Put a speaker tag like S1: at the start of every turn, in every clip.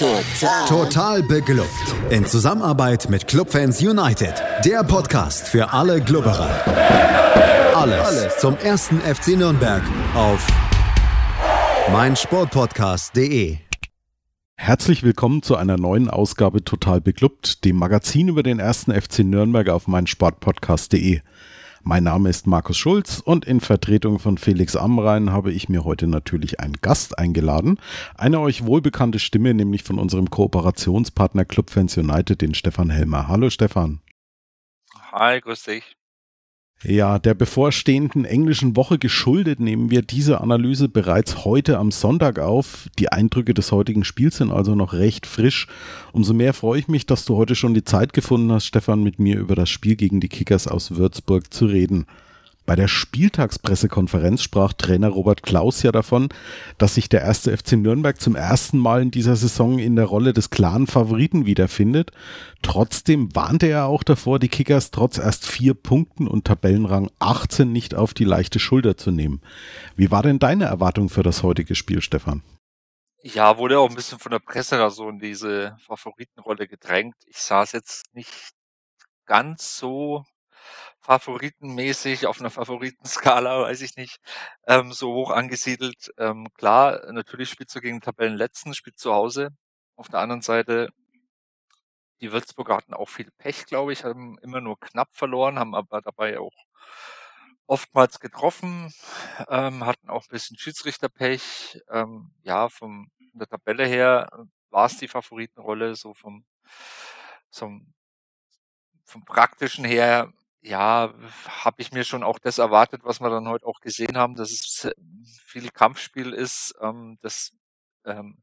S1: Total. Total beglückt. In Zusammenarbeit mit Clubfans United. Der Podcast für alle Glubberer. Alles, Alles zum ersten FC Nürnberg auf meinsportpodcast.de.
S2: Herzlich willkommen zu einer neuen Ausgabe Total beglückt, dem Magazin über den ersten FC Nürnberg auf meinsportpodcast.de. Mein Name ist Markus Schulz und in Vertretung von Felix Amrein habe ich mir heute natürlich einen Gast eingeladen. Eine euch wohlbekannte Stimme, nämlich von unserem Kooperationspartner Clubfans United, den Stefan Helmer. Hallo Stefan.
S3: Hi, grüß dich.
S2: Ja, der bevorstehenden englischen Woche geschuldet nehmen wir diese Analyse bereits heute am Sonntag auf. Die Eindrücke des heutigen Spiels sind also noch recht frisch. Umso mehr freue ich mich, dass du heute schon die Zeit gefunden hast, Stefan, mit mir über das Spiel gegen die Kickers aus Würzburg zu reden. Bei der Spieltagspressekonferenz sprach Trainer Robert Klaus ja davon, dass sich der erste FC Nürnberg zum ersten Mal in dieser Saison in der Rolle des klaren Favoriten wiederfindet. Trotzdem warnte er auch davor, die Kickers trotz erst vier Punkten und Tabellenrang 18 nicht auf die leichte Schulter zu nehmen. Wie war denn deine Erwartung für das heutige Spiel, Stefan?
S3: Ja, wurde auch ein bisschen von der Presse da so in diese Favoritenrolle gedrängt. Ich sah es jetzt nicht ganz so favoritenmäßig auf einer Favoritenskala, weiß ich nicht, ähm, so hoch angesiedelt. Ähm, klar, natürlich spielt du gegen Tabellenletzten, spielt zu Hause. Auf der anderen Seite, die Würzburger hatten auch viel Pech, glaube ich, haben immer nur knapp verloren, haben aber dabei auch oftmals getroffen, ähm, hatten auch ein bisschen Schiedsrichterpech. Ähm, ja, vom, von der Tabelle her war es die Favoritenrolle, so vom, vom, vom praktischen her ja, habe ich mir schon auch das erwartet, was wir dann heute auch gesehen haben, dass es äh, viel Kampfspiel ist, ähm, dass ähm,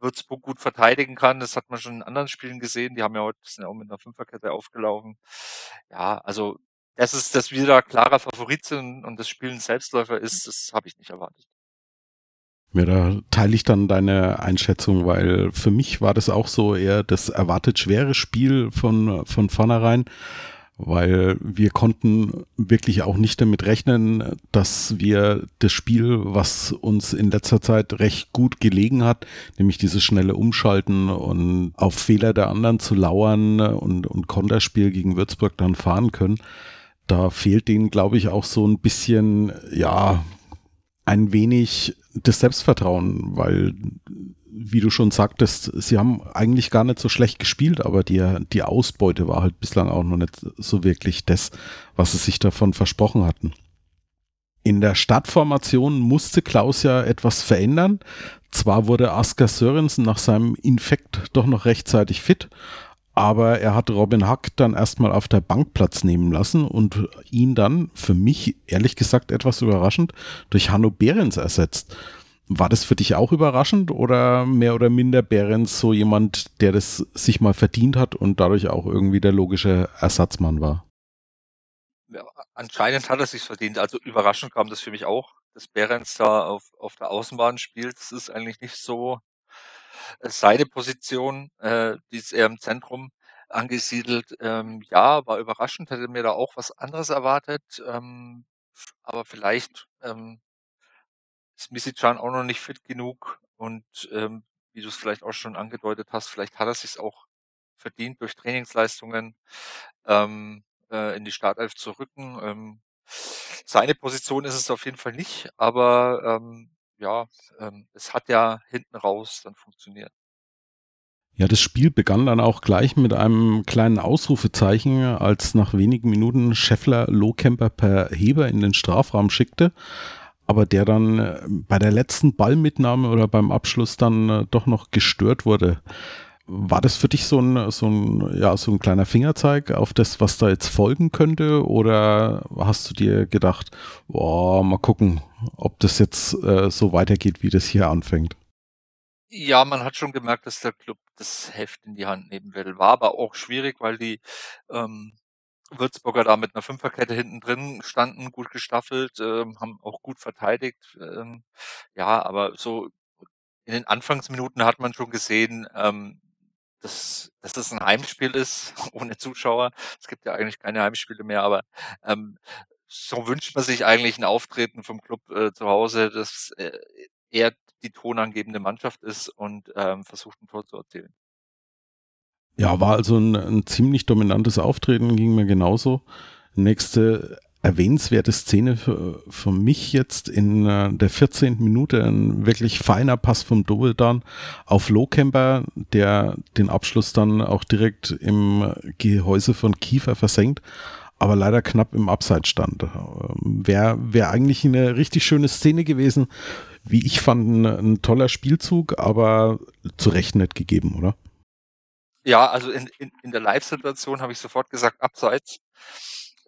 S3: Würzburg gut verteidigen kann. Das hat man schon in anderen Spielen gesehen. Die haben ja heute sind ja auch mit einer Fünferkette aufgelaufen. Ja, also dass es, dass wir da klarer Favorit sind und das Spiel ein Selbstläufer ist, das habe ich nicht erwartet.
S2: Ja, da teile ich dann deine Einschätzung, weil für mich war das auch so eher das erwartet schwere Spiel von, von vornherein weil wir konnten wirklich auch nicht damit rechnen, dass wir das Spiel, was uns in letzter Zeit recht gut gelegen hat, nämlich dieses schnelle Umschalten und auf Fehler der anderen zu lauern und, und Konterspiel gegen Würzburg dann fahren können. Da fehlt denen, glaube ich, auch so ein bisschen, ja, ein wenig das Selbstvertrauen, weil wie du schon sagtest, sie haben eigentlich gar nicht so schlecht gespielt, aber die, die Ausbeute war halt bislang auch noch nicht so wirklich das, was sie sich davon versprochen hatten. In der Startformation musste Klaus ja etwas verändern. Zwar wurde Asker Sörensen nach seinem Infekt doch noch rechtzeitig fit, aber er hat Robin Hack dann erstmal auf der Bank Platz nehmen lassen und ihn dann, für mich ehrlich gesagt etwas überraschend, durch Hanno Behrens ersetzt. War das für dich auch überraschend oder mehr oder minder Behrens so jemand, der das sich mal verdient hat und dadurch auch irgendwie der logische Ersatzmann war?
S3: Ja, anscheinend hat er sich verdient. Also überraschend kam das für mich auch, dass Behrens da auf, auf der Außenbahn spielt. Das ist eigentlich nicht so äh, seine Position, äh, die ist eher im Zentrum angesiedelt. Ähm, ja, war überraschend, hätte mir da auch was anderes erwartet. Ähm, aber vielleicht ähm, ist Misicjan auch noch nicht fit genug und ähm, wie du es vielleicht auch schon angedeutet hast, vielleicht hat er sich auch verdient durch Trainingsleistungen ähm, äh, in die Startelf zu rücken. Ähm, seine Position ist es auf jeden Fall nicht, aber ähm, ja, ähm, es hat ja hinten raus dann funktioniert.
S2: Ja, das Spiel begann dann auch gleich mit einem kleinen Ausrufezeichen, als nach wenigen Minuten Scheffler Lohkemper per Heber in den Strafraum schickte aber der dann äh, bei der letzten Ballmitnahme oder beim Abschluss dann äh, doch noch gestört wurde. War das für dich so ein, so ein, ja, so ein kleiner Fingerzeig auf das, was da jetzt folgen könnte? Oder hast du dir gedacht, boah, mal gucken, ob das jetzt äh, so weitergeht, wie das hier anfängt?
S3: Ja, man hat schon gemerkt, dass der Club das Heft in die Hand nehmen will. War aber auch schwierig, weil die ähm, Würzburger da mit einer Fünferkette hinten drin standen, gut gestaffelt, ähm, haben auch gut verteidigt. Ähm, ja, aber so in den Anfangsminuten hat man schon gesehen, ähm, dass, dass es ein Heimspiel ist, ohne Zuschauer. Es gibt ja eigentlich keine Heimspiele mehr, aber ähm, so wünscht man sich eigentlich ein Auftreten vom Club äh, zu Hause, das äh, eher die tonangebende Mannschaft ist und ähm, versucht ein Tor zu erzielen.
S2: Ja, war also ein, ein ziemlich dominantes Auftreten, ging mir genauso. Nächste erwähnenswerte Szene für, für mich jetzt in äh, der 14. Minute, ein wirklich feiner Pass vom Dovedan auf Lohkemper, der den Abschluss dann auch direkt im Gehäuse von Kiefer versenkt, aber leider knapp im Abseits stand. Ähm, Wäre wär eigentlich eine richtig schöne Szene gewesen, wie ich fand, ein, ein toller Spielzug, aber zu Recht nicht gegeben, oder?
S3: Ja, also in, in, in der Live-Situation habe ich sofort gesagt, abseits.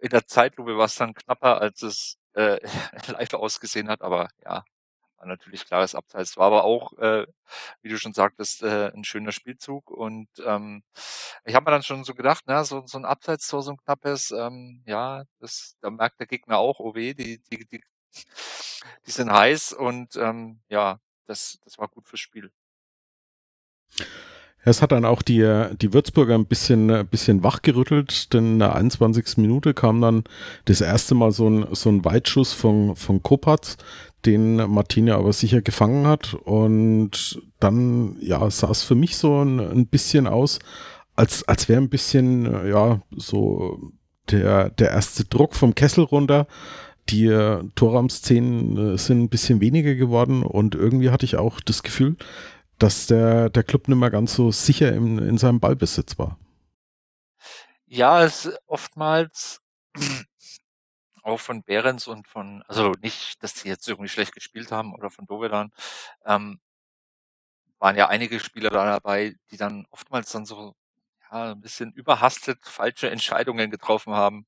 S3: In der Zeitlupe war es dann knapper, als es äh, live ausgesehen hat, aber ja, war natürlich klares Abseits. War aber auch, äh, wie du schon sagtest, äh, ein schöner Spielzug. Und ähm, ich habe mir dann schon so gedacht, na, so, so ein Abseits-Tor, so ein knappes, ähm, ja, das, da merkt der Gegner auch, oh weh, die, die, die, die sind heiß und ähm, ja, das, das war gut fürs Spiel.
S2: Es hat dann auch die, die Würzburger ein bisschen, ein bisschen wachgerüttelt, denn in der 21. Minute kam dann das erste Mal so ein, so ein Weitschuss von, von Kopatz, den Martina aber sicher gefangen hat. Und dann, ja, sah es für mich so ein, ein bisschen aus, als, als wäre ein bisschen, ja, so der, der erste Druck vom Kessel runter. Die Torraumszenen sind ein bisschen weniger geworden und irgendwie hatte ich auch das Gefühl, dass der, der Club nicht mehr ganz so sicher in, in seinem Ballbesitz war.
S3: Ja, es oftmals auch von Behrens und von, also nicht, dass sie jetzt irgendwie schlecht gespielt haben oder von Dovedan, ähm, waren ja einige Spieler da dabei, die dann oftmals dann so ja, ein bisschen überhastet falsche Entscheidungen getroffen haben.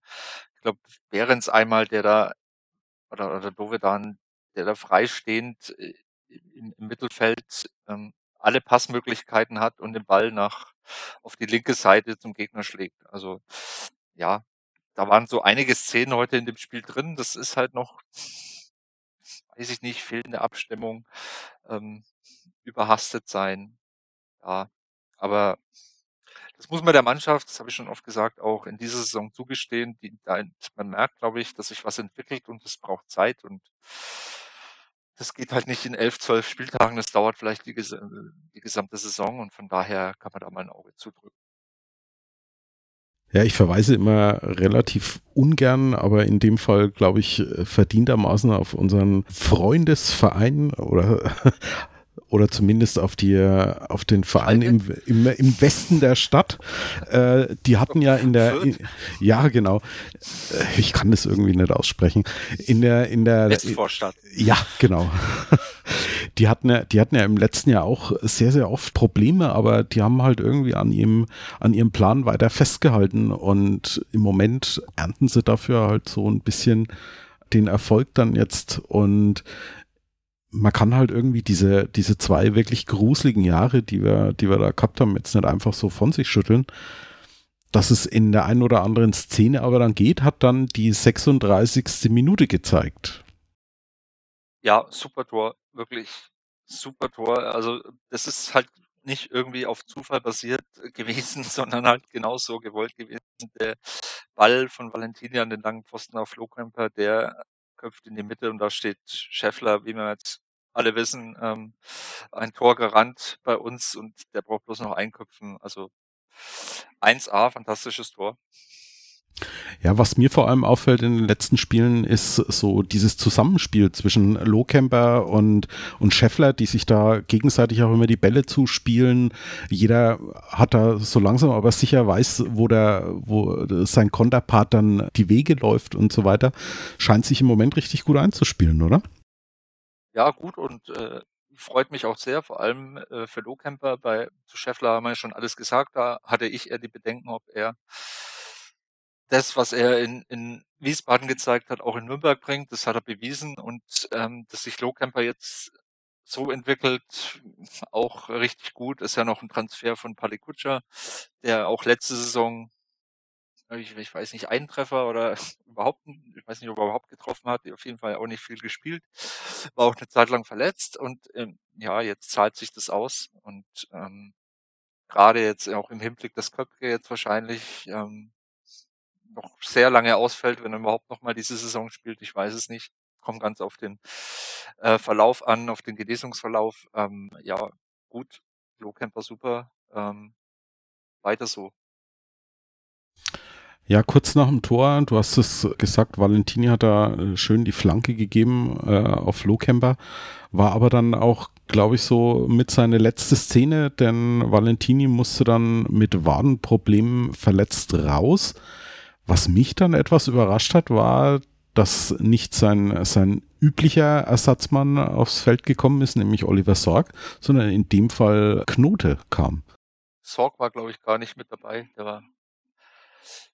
S3: Ich glaube, Behrens einmal, der da, oder, oder Dovedan, der da freistehend äh, im, im Mittelfeld ähm, alle Passmöglichkeiten hat und den Ball nach auf die linke Seite zum Gegner schlägt. Also ja, da waren so einige Szenen heute in dem Spiel drin. Das ist halt noch, weiß ich nicht, fehlende Abstimmung, ähm, überhastet sein. Ja, aber das muss man der Mannschaft, das habe ich schon oft gesagt, auch in dieser Saison zugestehen. Die, man merkt, glaube ich, dass sich was entwickelt und es braucht Zeit und das geht halt nicht in elf, zwölf Spieltagen. Das dauert vielleicht die, die gesamte Saison und von daher kann man da mal ein Auge zudrücken.
S2: Ja, ich verweise immer relativ ungern, aber in dem Fall, glaube ich, verdientermaßen auf unseren Freundesverein oder oder zumindest auf die auf den Verein im, im, im Westen der Stadt. Äh, die hatten ja in der in, ja genau. Äh, ich kann das irgendwie nicht aussprechen. In der in der
S3: Westvorstadt.
S2: Ja, genau. Die hatten ja, die hatten ja im letzten Jahr auch sehr, sehr oft Probleme, aber die haben halt irgendwie an ihrem, an ihrem Plan weiter festgehalten und im Moment ernten sie dafür halt so ein bisschen den Erfolg dann jetzt und man kann halt irgendwie diese, diese zwei wirklich gruseligen Jahre, die wir, die wir da gehabt haben, jetzt nicht einfach so von sich schütteln. Dass es in der einen oder anderen Szene aber dann geht, hat dann die 36. Minute gezeigt.
S3: Ja, super Tor, wirklich super Tor. Also das ist halt nicht irgendwie auf Zufall basiert gewesen, sondern halt genauso gewollt gewesen. Der Ball von Valentini an den langen Pfosten auf Lohkemper, der köpft in die Mitte und da steht Scheffler, wie wir jetzt alle wissen, ähm, ein Tor gerannt bei uns und der braucht bloß noch einköpfen. Also 1A, fantastisches Tor.
S2: Ja, was mir vor allem auffällt in den letzten Spielen ist so dieses Zusammenspiel zwischen Lohkemper und, und Scheffler, die sich da gegenseitig auch immer die Bälle zuspielen. Jeder hat da so langsam aber sicher weiß, wo der, wo sein Konterpart dann die Wege läuft und so weiter. Scheint sich im Moment richtig gut einzuspielen, oder?
S3: Ja, gut und äh, freut mich auch sehr, vor allem äh, für Lohkemper. Bei zu Scheffler haben wir schon alles gesagt. Da hatte ich eher die Bedenken, ob er das, was er in, in Wiesbaden gezeigt hat, auch in Nürnberg bringt. Das hat er bewiesen und ähm, dass sich Lohkemper jetzt so entwickelt, auch richtig gut. Ist ja noch ein Transfer von Palikutscha, der auch letzte Saison, ich, ich weiß nicht, einen Treffer oder überhaupt, ich weiß nicht, ob er überhaupt getroffen hat, auf jeden Fall auch nicht viel gespielt, war auch eine Zeit lang verletzt und ähm, ja, jetzt zahlt sich das aus und ähm, gerade jetzt auch im Hinblick, dass Köpke jetzt wahrscheinlich ähm, noch sehr lange ausfällt, wenn er überhaupt noch mal diese Saison spielt. Ich weiß es nicht. kommt ganz auf den äh, Verlauf an, auf den Genesungsverlauf. Ähm, ja, gut, Lohkämper super. Ähm, weiter so.
S2: Ja, kurz nach dem Tor, du hast es gesagt, Valentini hat da äh, schön die Flanke gegeben äh, auf Lohkemper, war aber dann auch, glaube ich, so mit seiner letzte Szene, denn Valentini musste dann mit Wadenproblemen verletzt raus. Was mich dann etwas überrascht hat, war, dass nicht sein, sein üblicher Ersatzmann aufs Feld gekommen ist, nämlich Oliver Sorg, sondern in dem Fall Knote kam.
S3: Sorg war, glaube ich, gar nicht mit dabei. Der war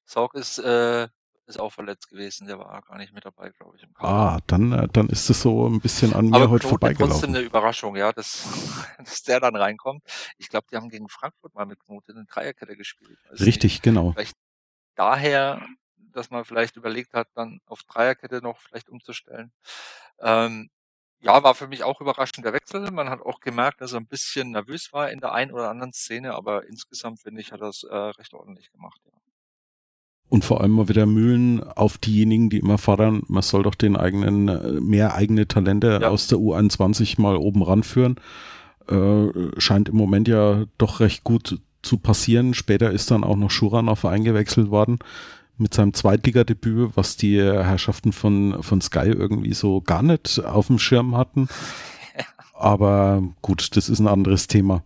S3: Sorg ist, äh, ist auch verletzt gewesen, der war gar nicht mit dabei, glaube ich.
S2: Ah, dann, äh, dann ist es so ein bisschen an mir
S3: Aber
S2: heute
S3: Knoten
S2: vorbeigelaufen.
S3: trotzdem eine Überraschung, ja, dass, dass der dann reinkommt. Ich glaube, die haben gegen Frankfurt mal mit Knoten in Dreierkette gespielt. Weiß
S2: Richtig, genau.
S3: Vielleicht daher, dass man vielleicht überlegt hat, dann auf Dreierkette noch vielleicht umzustellen. Ähm, ja, war für mich auch überraschend der Wechsel. Man hat auch gemerkt, dass er ein bisschen nervös war in der einen oder anderen Szene, aber insgesamt finde ich, hat er es äh, recht ordentlich gemacht. Ja.
S2: Und vor allem mal wieder Mühlen auf diejenigen, die immer fordern, man soll doch den eigenen, äh, mehr eigene Talente
S3: Ja.
S2: aus der U21 mal oben ranführen. Äh, scheint im Moment ja doch recht gut zu passieren. Später ist dann auch noch Schuranov eingewechselt worden mit seinem Zweitligadebüt, was die Herrschaften von, von Sky irgendwie so gar nicht auf dem Schirm hatten. Aber gut, das ist ein anderes Thema.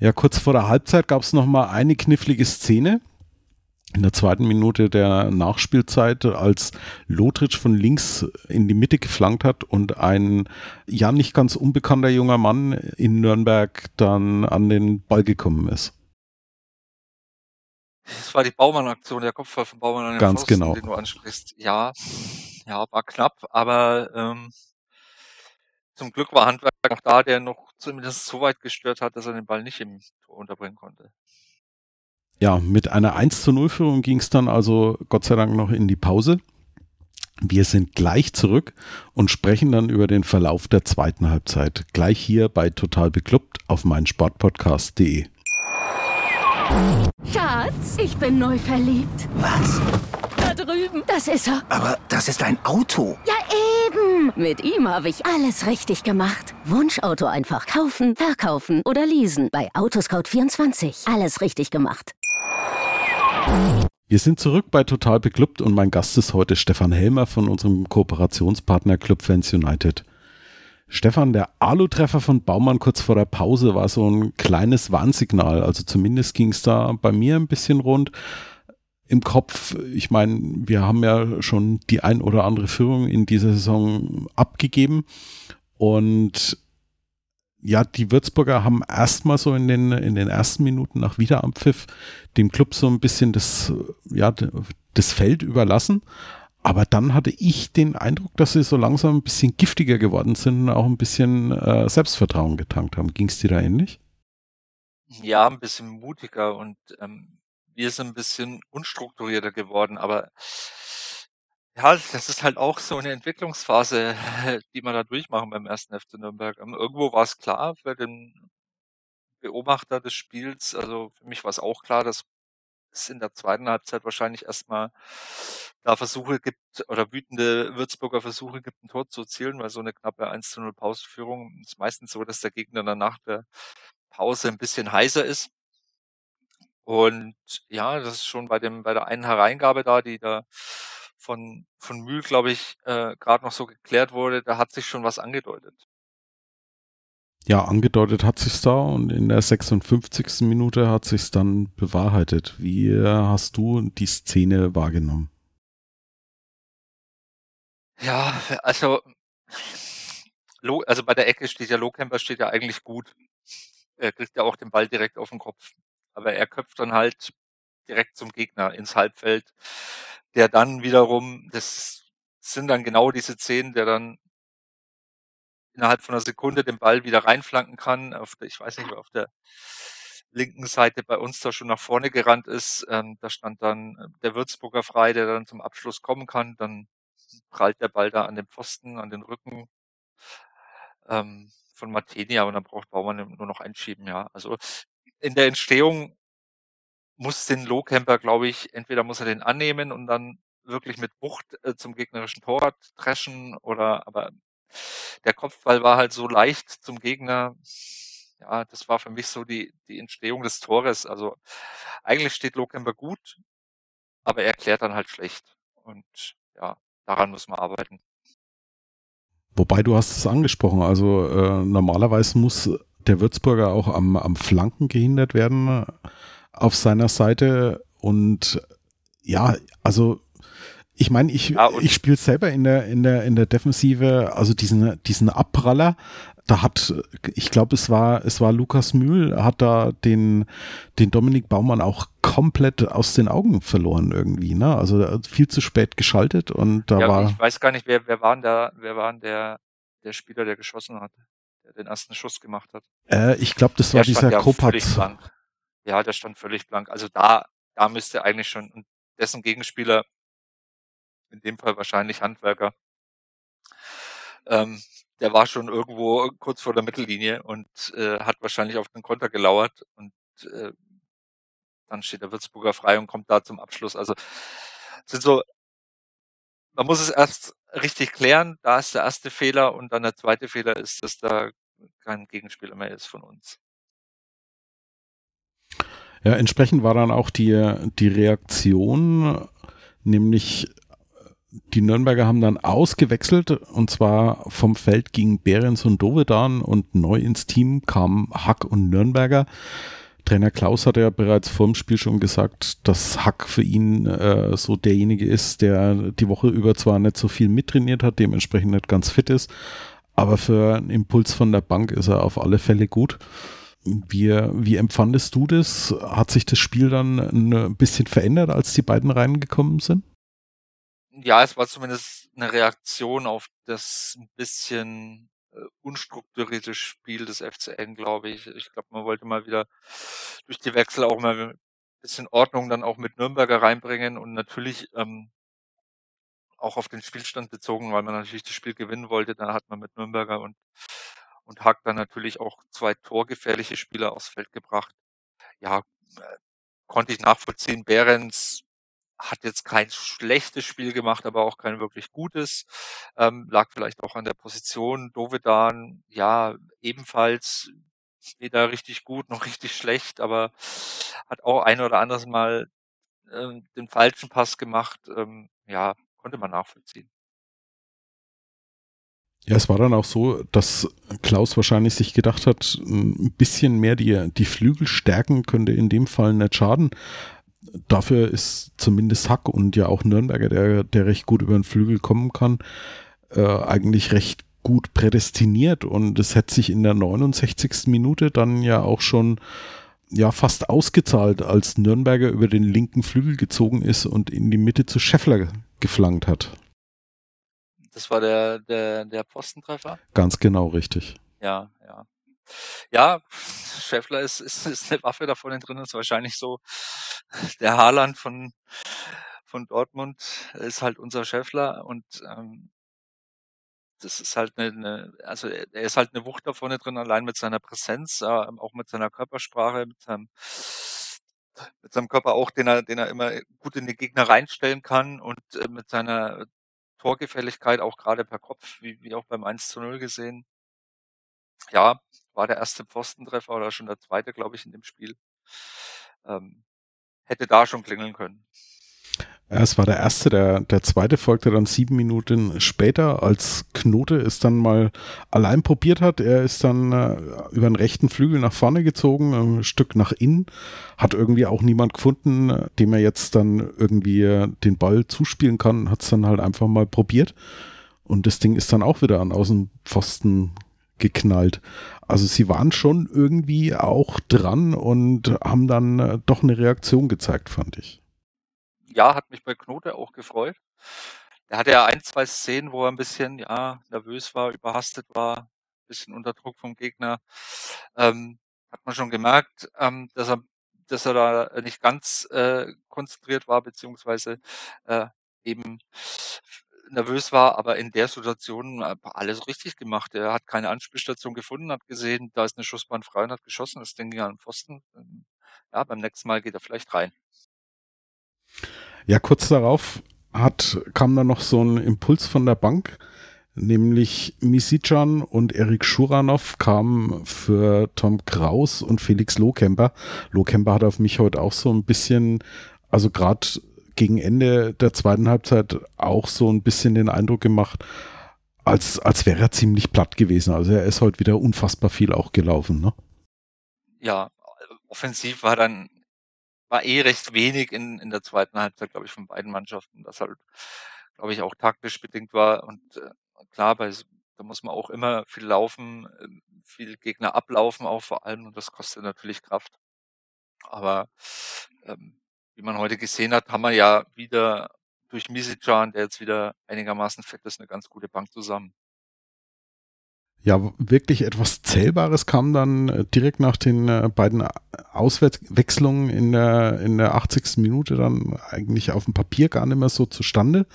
S2: Ja, kurz vor der Halbzeit gab es noch mal eine knifflige Szene in der zweiten Minute der Nachspielzeit, als Lothric von links in die Mitte geflankt hat und ein ja nicht ganz unbekannter junger Mann in Nürnberg dann an den Ball gekommen ist.
S3: Das war die Baumann-Aktion, der Kopfball von Baumann an den
S2: Ganz
S3: Pfosten,
S2: genau.
S3: den du ansprichst. Ja, ja, war knapp, aber ähm, zum Glück war Handwerk noch da, der noch zumindest so weit gestört hat, dass er den Ball nicht im Tor unterbringen konnte.
S2: Ja, mit einer 1 zu 0 Führung ging es dann also Gott sei Dank noch in die Pause. Wir sind gleich zurück und sprechen dann über den Verlauf der zweiten Halbzeit. Gleich hier bei Total Beklubbt auf meinsportpodcast.de.
S4: Schatz, ich bin neu verliebt.
S5: Was?
S4: Da drüben. Das ist er.
S5: Aber das ist ein Auto.
S4: Ja, eben. Mit ihm habe ich alles richtig gemacht. Wunschauto einfach kaufen, verkaufen oder leasen. Bei Autoscout24. Alles richtig gemacht.
S2: Wir sind zurück bei Total Beklubbt und mein Gast ist heute Stefan Helmer von unserem Kooperationspartner Club Fans United. Stefan, der Alu-Treffer von Baumann kurz vor der Pause war so ein kleines Warnsignal. Also zumindest ging es da bei mir ein bisschen rund im Kopf. Ich meine, wir haben ja schon die ein oder andere Führung in dieser Saison abgegeben und ja, die Würzburger haben erstmal so in den, in den ersten Minuten nach Wiederanpfiff dem Club so ein bisschen das, ja, das Feld überlassen. Aber dann hatte ich den Eindruck, dass sie so langsam ein bisschen giftiger geworden sind und auch ein bisschen äh, Selbstvertrauen getankt haben. Ging es dir da ähnlich?
S3: Ja, ein bisschen mutiger und ähm, wir sind ein bisschen unstrukturierter geworden, aber ja, das ist halt auch so eine Entwicklungsphase, die wir da durchmachen beim ersten FC Nürnberg. Ähm, irgendwo war es klar für den Beobachter des Spiels, also für mich war es auch klar, dass es in der zweiten Halbzeit wahrscheinlich erstmal da Versuche gibt oder wütende Würzburger Versuche gibt, ein Tor zu erzielen, weil so eine knappe 1 zu 0 Pausenführung ist meistens so, dass der Gegner dann nach der Pause ein bisschen heißer ist. Und ja, das ist schon bei dem, bei der einen Hereingabe da, die da von, von Mühl, glaube ich, äh, gerade noch so geklärt wurde, da hat sich schon was angedeutet.
S2: Ja, angedeutet hat sich's da und in der 56. Minute hat sich's dann bewahrheitet. Wie äh, hast du die Szene wahrgenommen?
S3: Ja, also, also bei der Ecke steht ja Lohkemper steht ja eigentlich gut. Er kriegt ja auch den Ball direkt auf den Kopf. Aber er köpft dann halt direkt zum Gegner ins Halbfeld, der dann wiederum, das sind dann genau diese Szenen, der dann innerhalb von einer Sekunde den Ball wieder reinflanken kann. Auf der, ich weiß nicht, auf der linken Seite bei uns da schon nach vorne gerannt ist. Ähm, da stand dann äh, der Würzburger frei, der dann zum Abschluss kommen kann. Dann prallt der Ball da an den Pfosten, an den Rücken ähm, von Matenia und dann braucht Baumann nur noch einschieben, ja. Also in der Entstehung muss den Lohkemper, glaube ich, entweder muss er den annehmen und dann wirklich mit Wucht äh, zum gegnerischen Torwart dreschen oder aber der Kopfball war halt so leicht zum Gegner. Ja, das war für mich so die, die Entstehung des Tores. Also eigentlich steht Lokemper gut, aber er klärt dann halt schlecht. Und ja, daran muss man arbeiten.
S2: Wobei du hast es angesprochen, also äh, normalerweise muss der Würzburger auch am, am Flanken gehindert werden äh, auf seiner Seite und ja, also ich meine, ich, ja, ich spiele selber in der, in der, in der Defensive, also diesen, diesen Abpraller, da hat, ich glaube, es war, es war Lukas Mühl, hat da den, den Dominik Baumann auch komplett aus den Augen verloren irgendwie, ne? Also viel zu spät geschaltet und da ja, war.
S3: Ich weiß gar nicht, wer, wer war denn der, wer war denn der, der Spieler, der geschossen hat, den ersten Schuss gemacht hat?
S2: Äh, ich glaube, das der war dieser ja Kopatz.
S3: Ja, der stand völlig blank. Also da, da müsste eigentlich schon, dessen Gegenspieler in dem Fall wahrscheinlich Handwerker. Ähm, der war schon irgendwo kurz vor der Mittellinie und äh, hat wahrscheinlich auf den Konter gelauert und äh, dann steht der Würzburger frei und kommt da zum Abschluss. Also sind so, man muss es erst richtig klären, da ist der erste Fehler und dann der zweite Fehler ist, dass da kein Gegenspieler mehr ist von uns.
S2: Ja, entsprechend war dann auch die, die Reaktion, nämlich die Nürnberger haben dann ausgewechselt und zwar vom Feld gingen Behrens und Dovedan und neu ins Team kamen Hack und Nürnberger. Trainer Klaus hatte ja bereits vor dem Spiel schon gesagt, dass Hack für ihn äh, so derjenige ist, der die Woche über zwar nicht so viel mittrainiert hat, dementsprechend nicht ganz fit ist, aber für einen Impuls von der Bank ist er auf alle Fälle gut. Wie, wie empfandest du das? Hat sich das Spiel dann ein bisschen verändert, als die beiden reingekommen sind?
S3: ja, es war zumindest eine Reaktion auf das ein bisschen äh, unstrukturierte Spiel des FCN, glaube ich. Ich glaube, man wollte mal wieder durch die Wechsel auch mal ein bisschen Ordnung dann auch mit Nürnberger reinbringen und natürlich ähm, auch auf den Spielstand bezogen, weil man natürlich das Spiel gewinnen wollte. Da hat man mit Nürnberger und, und Hack dann natürlich auch zwei torgefährliche Spieler aufs Feld gebracht. Ja, äh, konnte ich nachvollziehen. Behrens hat jetzt kein schlechtes Spiel gemacht, aber auch kein wirklich gutes. Ähm, lag vielleicht auch an der Position. Dovedan, ja, ebenfalls weder richtig gut noch richtig schlecht, aber hat auch ein oder anderes Mal ähm, den falschen Pass gemacht. Ähm, ja, konnte man nachvollziehen.
S2: Ja, es war dann auch so, dass Klaus wahrscheinlich sich gedacht hat, ein bisschen mehr die, die Flügel stärken könnte in dem Fall nicht schaden dafür ist zumindest Hack und ja auch Nürnberger, der, der recht gut über den Flügel kommen kann, äh, eigentlich recht gut prädestiniert und es hätte sich in der 69. Minute dann ja auch schon ja fast ausgezahlt, als Nürnberger über den linken Flügel gezogen ist und in die Mitte zu Scheffler geflankt hat.
S3: Das war der, der, der Postentreffer?
S2: Ganz genau richtig.
S3: Ja, ja. Ja, Scheffler ist, ist, ist eine Waffe da vorne drin, ist wahrscheinlich so der Haaland von, von Dortmund ist halt unser Scheffler und ähm, das ist halt eine, eine, also er ist halt eine Wucht da vorne drin, allein mit seiner Präsenz, äh, auch mit seiner Körpersprache, mit seinem mit seinem Körper auch, den er, den er immer gut in die Gegner reinstellen kann und äh, mit seiner Torgefälligkeit auch gerade per Kopf, wie, wie auch beim 1 zu 0 gesehen. Ja, war der erste Pfostentreffer oder schon der zweite, glaube ich, in dem Spiel. Ähm, hätte da schon klingeln können.
S2: Es war der erste, der, der zweite folgte dann sieben Minuten später, als Knote es dann mal allein probiert hat. Er ist dann äh, über den rechten Flügel nach vorne gezogen, ein Stück nach innen, hat irgendwie auch niemand gefunden, dem er jetzt dann irgendwie äh, den Ball zuspielen kann, hat es dann halt einfach mal probiert. Und das Ding ist dann auch wieder an Außenpfosten geknallt. Also sie waren schon irgendwie auch dran und haben dann äh, doch eine Reaktion gezeigt, fand ich.
S3: Ja, hat mich bei Knote auch gefreut. Er hatte ja ein, zwei Szenen, wo er ein bisschen ja, nervös war, überhastet war, ein bisschen unter Druck vom Gegner. Ähm, hat man schon gemerkt, ähm, dass er dass er da nicht ganz äh, konzentriert war, beziehungsweise äh, eben nervös war, aber in der Situation alles richtig gemacht. Er hat keine Anspielstation gefunden, hat gesehen, da ist eine Schussbahn frei und hat geschossen. Das Ding ging an den Pfosten. Ähm, ja, beim nächsten Mal geht er vielleicht rein.
S2: Ja, kurz darauf hat, kam dann noch so ein Impuls von der Bank, nämlich Misicjan und Erik Schuranov kamen für Tom Kraus und Felix Lohkemper. Lohkemper hat auf mich heute auch so ein bisschen, also gerade gegen Ende der zweiten Halbzeit auch so ein bisschen den Eindruck gemacht, als, als wäre er ziemlich platt gewesen. Also er ist heute wieder unfassbar viel auch gelaufen, ne?
S3: Ja, offensiv war dann, war eh recht wenig in, in der zweiten Halbzeit, glaube ich, von beiden Mannschaften, das halt, glaube ich, auch taktisch bedingt war. Und äh, klar, bei, da muss man auch immer viel laufen, ähm, viel Gegner ablaufen auch vor allem und das kostet natürlich Kraft. Aber ähm, wie man heute gesehen hat, haben wir ja wieder durch Misicjan, der jetzt wieder einigermaßen fett ist, eine ganz gute Bank zusammen.
S2: Ja, wirklich etwas Zählbares kam dann äh, direkt nach den äh, beiden Auswechslungen in der, in der 80. Minute dann eigentlich auf dem Papier gar nicht mehr so zustande.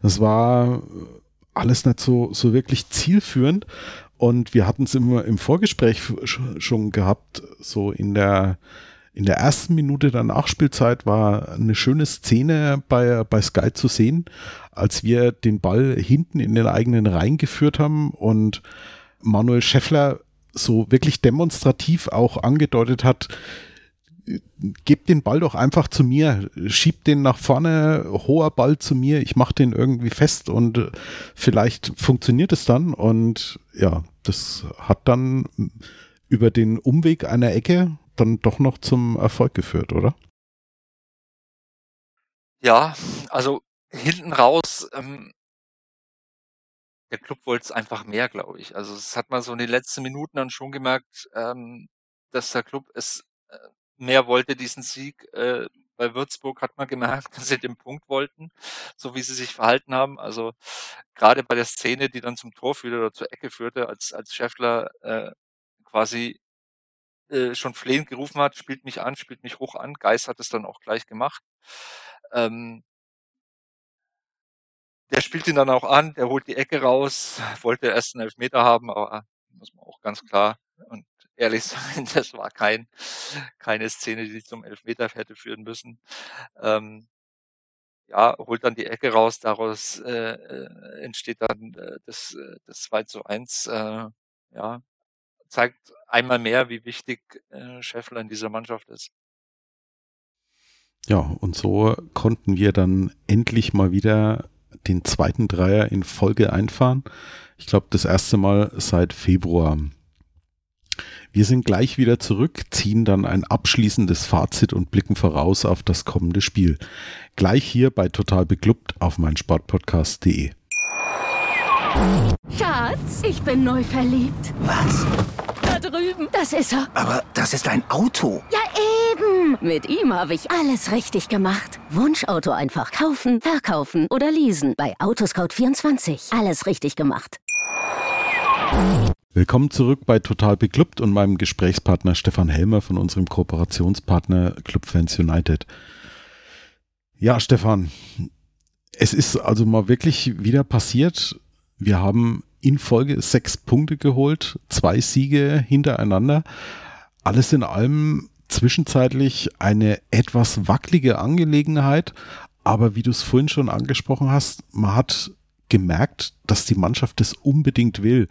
S2: Das war alles nicht so, so wirklich zielführend. Und wir hatten es immer im Vorgespräch schon gehabt, so in der, in der ersten Minute der Nachspielzeit war eine schöne Szene bei, bei Sky zu sehen, als wir den Ball hinten in den eigenen Reihen geführt haben und Manuel Scheffler so wirklich demonstrativ auch angedeutet hat, gebt den Ball doch einfach zu mir, schiebt den nach vorne, hoher Ball zu mir, ich mache den irgendwie fest und vielleicht funktioniert es dann und ja, das hat dann über den Umweg einer Ecke dann doch noch zum Erfolg geführt, oder?
S3: Ja, also hinten raus, ähm, der Club wollte es einfach mehr, glaube ich. Also das hat man so in den letzten Minuten dann schon gemerkt, ähm, dass der Club es äh, mehr wollte, diesen Sieg. Äh, bei Würzburg hat man gemerkt, dass sie den Punkt wollten, so wie sie sich verhalten haben. Also gerade bei der Szene, die dann zum Tor führte oder zur Ecke führte, als, als Schäffler äh, quasi äh, schon flehend gerufen hat, spielt mich an, spielt mich hoch an. Geis hat es dann auch gleich gemacht. Ähm, der spielt ihn dann auch an, der holt die Ecke raus, wollte erst einen Elfmeter haben, aber muss man auch ganz klar und ehrlich sein, das war kein, keine Szene, die zum Elfmeter hätte führen müssen. Ähm, ja, holt dann die Ecke raus, daraus äh, äh entsteht dann äh, das, äh, das 2 zu 1. Äh, ja, zeigt einmal mehr, wie wichtig äh, Scheffler in dieser Mannschaft ist.
S2: Ja, und so konnten wir dann endlich mal wieder den zweiten Dreier in Folge einfahren. Ich glaube, das erste Mal seit Februar. Wir sind gleich wieder zurück, ziehen dann ein abschließendes Fazit und blicken voraus auf das kommende Spiel. Gleich hier bei Total Beklubbt auf meinsportpodcast.de.
S4: Schatz, ich bin neu verliebt.
S5: Was?
S4: Drüben. Das ist er.
S5: Aber das ist ein Auto.
S4: Ja, eben. Mit ihm habe ich alles richtig gemacht. Wunschauto einfach kaufen, verkaufen oder leasen. Bei Autoscout24. Alles richtig gemacht.
S2: Willkommen zurück bei Total Beklubbt und meinem Gesprächspartner Stefan Helmer von unserem Kooperationspartner Clubfans United. Ja, Stefan, es ist also mal wirklich wieder passiert. Wir haben in Folge sechs Punkte geholt, zwei Siege hintereinander. Alles in allem zwischenzeitlich eine etwas wackelige Angelegenheit, aber wie du es vorhin schon angesprochen hast, man hat gemerkt, dass die Mannschaft das unbedingt will.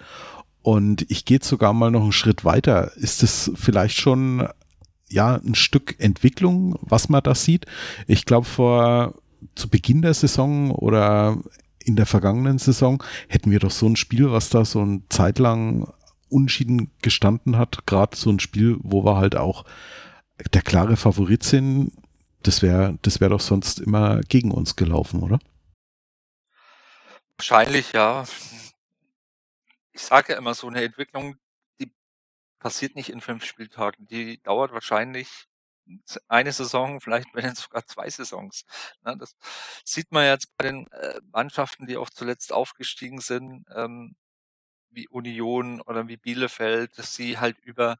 S2: Und ich gehe sogar mal noch einen Schritt weiter. Ist es vielleicht schon ja ein Stück Entwicklung, was man da sieht? Ich glaube, vor zu Beginn der Saison oder in der vergangenen Saison hätten wir doch so ein Spiel, was da so ein zeitlang unschieden gestanden hat, gerade so ein Spiel, wo wir halt auch der klare Favorit sind, das wäre das wäre doch sonst immer gegen uns gelaufen, oder?
S3: Wahrscheinlich, ja. Ich sage ja immer, so eine Entwicklung, die passiert nicht in fünf Spieltagen. Die dauert wahrscheinlich eine Saison, vielleicht werden sogar zwei Saisons. Ne, das sieht man jetzt bei den äh, Mannschaften, die auch zuletzt aufgestiegen sind, ähm, wie Union oder wie Bielefeld, dass sie halt über,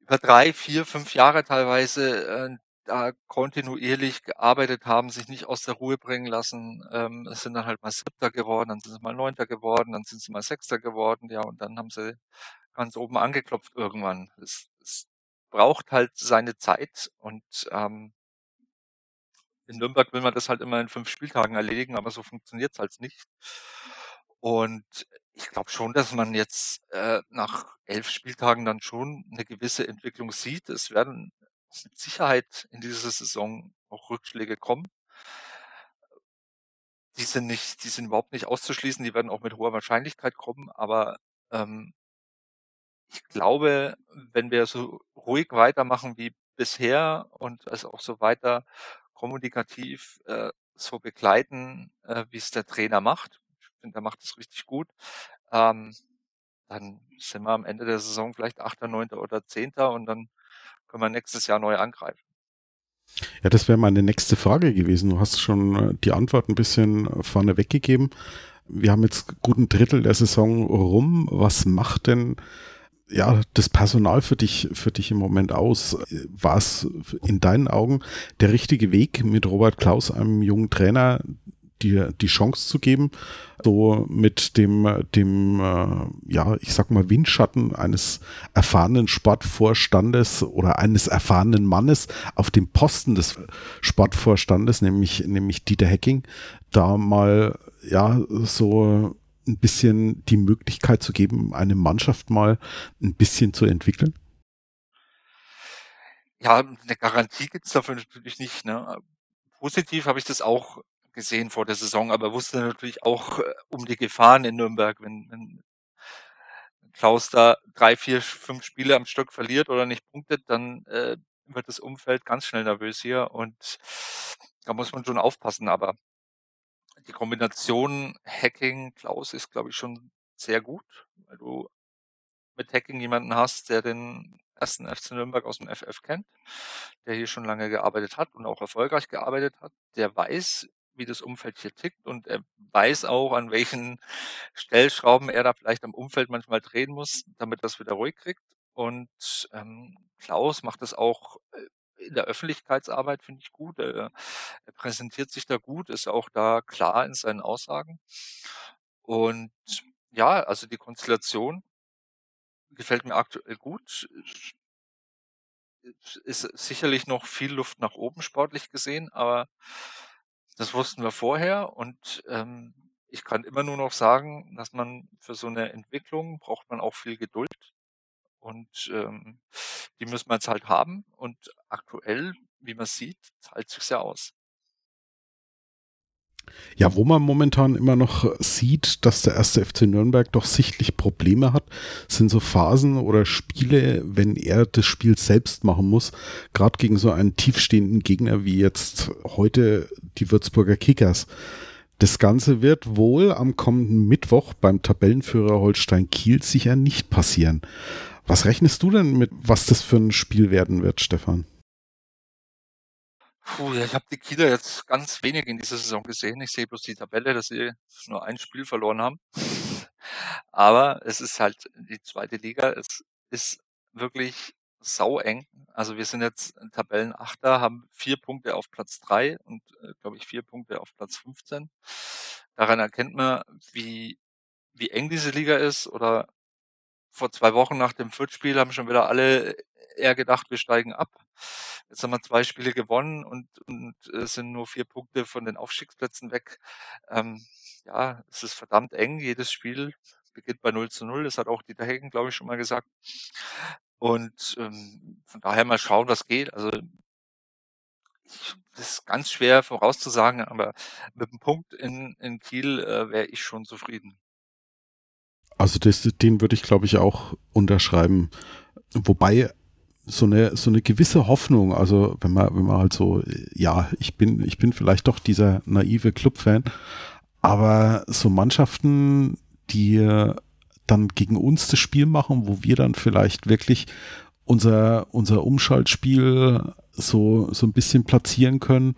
S3: über drei, vier, fünf Jahre teilweise äh, da kontinuierlich gearbeitet haben, sich nicht aus der Ruhe bringen lassen. Ähm, es sind dann halt mal Siebter geworden, dann sind sie mal Neunter geworden, dann sind sie mal Sechster geworden, ja, und dann haben sie ganz oben angeklopft irgendwann. Es, es braucht halt seine Zeit und ähm, in Nürnberg will man das halt immer in fünf Spieltagen erledigen, aber so funktioniert es halt nicht. Und ich glaube schon, dass man jetzt äh, nach elf Spieltagen dann schon eine gewisse Entwicklung sieht. Es werden mit Sicherheit in dieser Saison auch Rückschläge kommen. Die sind nicht, die sind überhaupt nicht auszuschließen, die werden auch mit hoher Wahrscheinlichkeit kommen, aber ähm, ich glaube, wenn wir so ruhig weitermachen wie bisher und es auch so weiter kommunikativ äh, so begleiten, äh, wie es der Trainer macht, ich finde, er macht es richtig gut, ähm, dann sind wir am Ende der Saison vielleicht Achter, Neunter oder Zehnter und dann können wir nächstes Jahr neu angreifen.
S2: Ja, das wäre meine nächste Frage gewesen. Du hast schon äh, die Antwort ein bisschen vorne weggegeben. Wir haben jetzt guten Drittel der Saison rum. Was macht denn ja, das Personal für dich, für dich im Moment aus? War es in deinen Augen der richtige Weg, mit Robert Klaus, einem jungen Trainer, die, die Chance zu geben, so mit dem, dem, äh, ja, ich sag mal, Windschatten eines erfahrenen Sportvorstandes oder eines erfahrenen Mannes auf dem Posten des Sportvorstandes, nämlich, nämlich Dieter Hecking, da mal, ja, so ein bisschen die Möglichkeit zu geben, eine Mannschaft mal ein bisschen zu entwickeln?
S3: Ja, eine Garantie gibt's dafür natürlich nicht. Ne? Positiv habe ich das auch gesehen vor der Saison, aber wusste natürlich auch äh, um die Gefahren in Nürnberg, wenn, wenn Klaus da drei, vier, fünf Spiele am Stück verliert oder nicht punktet, dann äh, wird das Umfeld ganz schnell nervös hier und da muss man schon aufpassen. Aber die Kombination Hacking, Klaus ist, glaube ich, schon sehr gut, weil du mit Hacking jemanden hast, der den ersten FC Nürnberg aus dem FF kennt, der hier schon lange gearbeitet hat und auch erfolgreich gearbeitet hat, der weiß, wie das Umfeld hier tickt und er weiß auch, an welchen Stellschrauben er da vielleicht am Umfeld manchmal drehen muss, damit das wieder ruhig kriegt. Und ähm, Klaus macht das auch äh, in der Öffentlichkeitsarbeit finde ich gut. Er, er präsentiert sich da gut, ist auch da klar in seinen Aussagen. Und ja, also die Konstellation gefällt mir aktuell gut. Ist sicherlich noch viel Luft nach oben sportlich gesehen, aber das wussten wir vorher und ähm, ich kann immer nur noch sagen, dass man für so eine Entwicklung braucht man auch viel Geduld. Und ähm, die müssen wir jetzt halt haben. Und aktuell, wie man sieht, zahlt sich ja aus.
S2: Ja, wo man momentan immer noch sieht, dass der erste FC Nürnberg doch sichtlich Probleme hat, sind so Phasen oder Spiele, wenn er das Spiel selbst machen muss, gerade gegen so einen tiefstehenden Gegner wie jetzt heute die Würzburger Kickers. Das Ganze wird wohl am kommenden Mittwoch beim Tabellenführer Holstein Kiel sicher nicht passieren. Was rechnest du denn mit, was das für ein Spiel werden wird, Stefan?
S3: Puh, ja, ich habe die Kieler jetzt ganz wenig in dieser Saison gesehen. Ich sehe bloß die Tabelle, dass sie nur ein Spiel verloren haben. Aber es ist halt die zweite Liga. Es ist wirklich saueng. Also wir sind jetzt Tabellenachter, haben vier Punkte auf Platz drei und äh, glaube ich vier Punkte auf Platz 15. Daran erkennt man, wie, wie eng diese Liga ist oder vor zwei Wochen nach dem Fürth-Spiel haben schon wieder alle eher gedacht, wir steigen ab. Jetzt haben wir zwei Spiele gewonnen und, und äh, sind nur vier Punkte von den Aufstiegsplätzen weg. Ähm, ja, es ist verdammt eng. Jedes Spiel beginnt bei 0 zu 0. Das hat auch Dieter Hegen, glaube ich, schon mal gesagt. Und ähm, von daher mal schauen, was geht. Also das ist ganz schwer vorauszusagen, aber mit dem Punkt in, in Kiel äh, wäre ich schon zufrieden.
S2: Also das, den würde ich, glaube ich, auch unterschreiben. Wobei so eine, so eine gewisse Hoffnung, also wenn man, wenn man halt so, ja, ich bin, ich bin vielleicht doch dieser naive Clubfan, aber so Mannschaften, die dann gegen uns das Spiel machen, wo wir dann vielleicht wirklich unser, unser Umschaltspiel so, so ein bisschen platzieren können,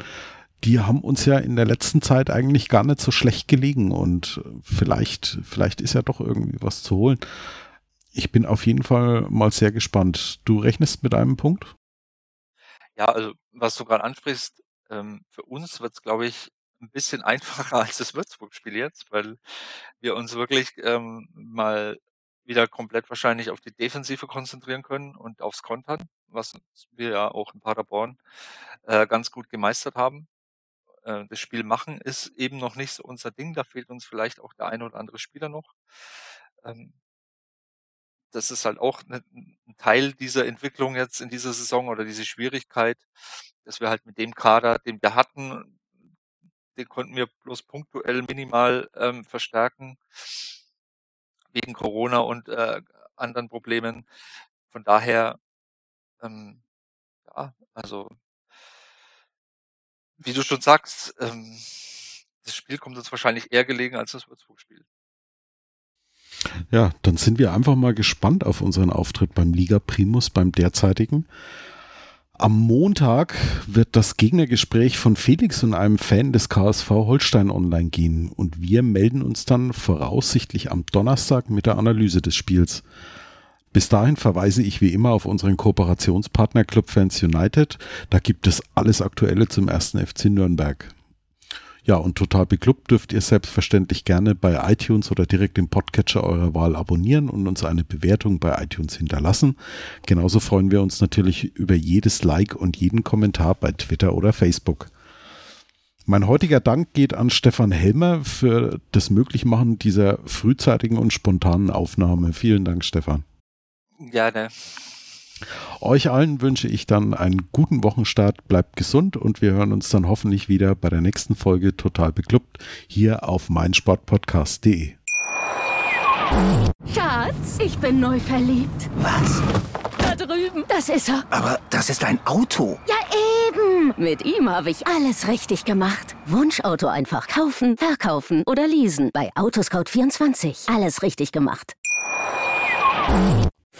S2: die haben uns ja in der letzten Zeit eigentlich gar nicht so schlecht gelegen und vielleicht, vielleicht ist ja doch irgendwie was zu holen. Ich bin auf jeden Fall mal sehr gespannt. Du rechnest mit einem Punkt?
S3: Ja, also was du gerade ansprichst, ähm, für uns wird es, glaube ich, ein bisschen einfacher als das Würzburg-Spiel jetzt, weil wir uns wirklich ähm, mal wieder komplett wahrscheinlich auf die Defensive konzentrieren können und aufs Kontern, was wir ja auch in Paderborn äh, ganz gut gemeistert haben. Äh, das Spiel machen, ist eben noch nicht so unser Ding. Da fehlt uns vielleicht auch der eine oder andere Spieler noch. Ähm, das ist halt auch ne, ein Teil dieser Entwicklung jetzt in dieser Saison oder diese Schwierigkeit, dass wir halt mit dem Kader, den wir hatten, den konnten wir bloß punktuell minimal ähm, verstärken wegen Corona und äh, anderen Problemen. Von daher, ähm, ja, also wie du schon sagst, ähm, das Spiel kommt uns wahrscheinlich eher gelegen als das Würzburg-Spiel.
S2: Ja, dann sind wir einfach mal gespannt auf unseren Auftritt beim Liga Primus, beim derzeitigen. Am Montag wird das Gegnergespräch von Felix und einem Fan des KSV Holstein online gehen und wir melden uns dann voraussichtlich am Donnerstag mit der Analyse des Spiels. Bis dahin verweise ich wie immer auf unseren Kooperationspartner Club Fans United. Da gibt es alles Aktuelle zum ersten FC Nürnberg. Ja, und total beklubbt dürft ihr selbstverständlich gerne bei iTunes oder direkt im Podcatcher eurer Wahl abonnieren und uns eine Bewertung bei iTunes hinterlassen. Genauso freuen wir uns natürlich über jedes Like und jeden Kommentar bei Twitter oder Facebook. Mein heutiger Dank geht an Stefan Helmer für das Möglichmachen dieser frühzeitigen und spontanen Aufnahme. Vielen Dank, Stefan.
S3: Gerne.
S2: Euch allen wünsche ich dann einen guten Wochenstart, bleibt gesund und wir hören uns dann hoffentlich wieder bei der nächsten Folge Total Beklubbt hier auf meinsportpodcast.de.
S4: Schatz, ich bin neu verliebt.
S5: Was?
S4: Da drüben. Das ist er.
S5: Aber das ist ein Auto.
S4: Ja, eben. Mit ihm habe ich alles richtig gemacht. Wunschauto einfach kaufen, verkaufen oder leasen. Bei Autoscout24. Alles richtig gemacht.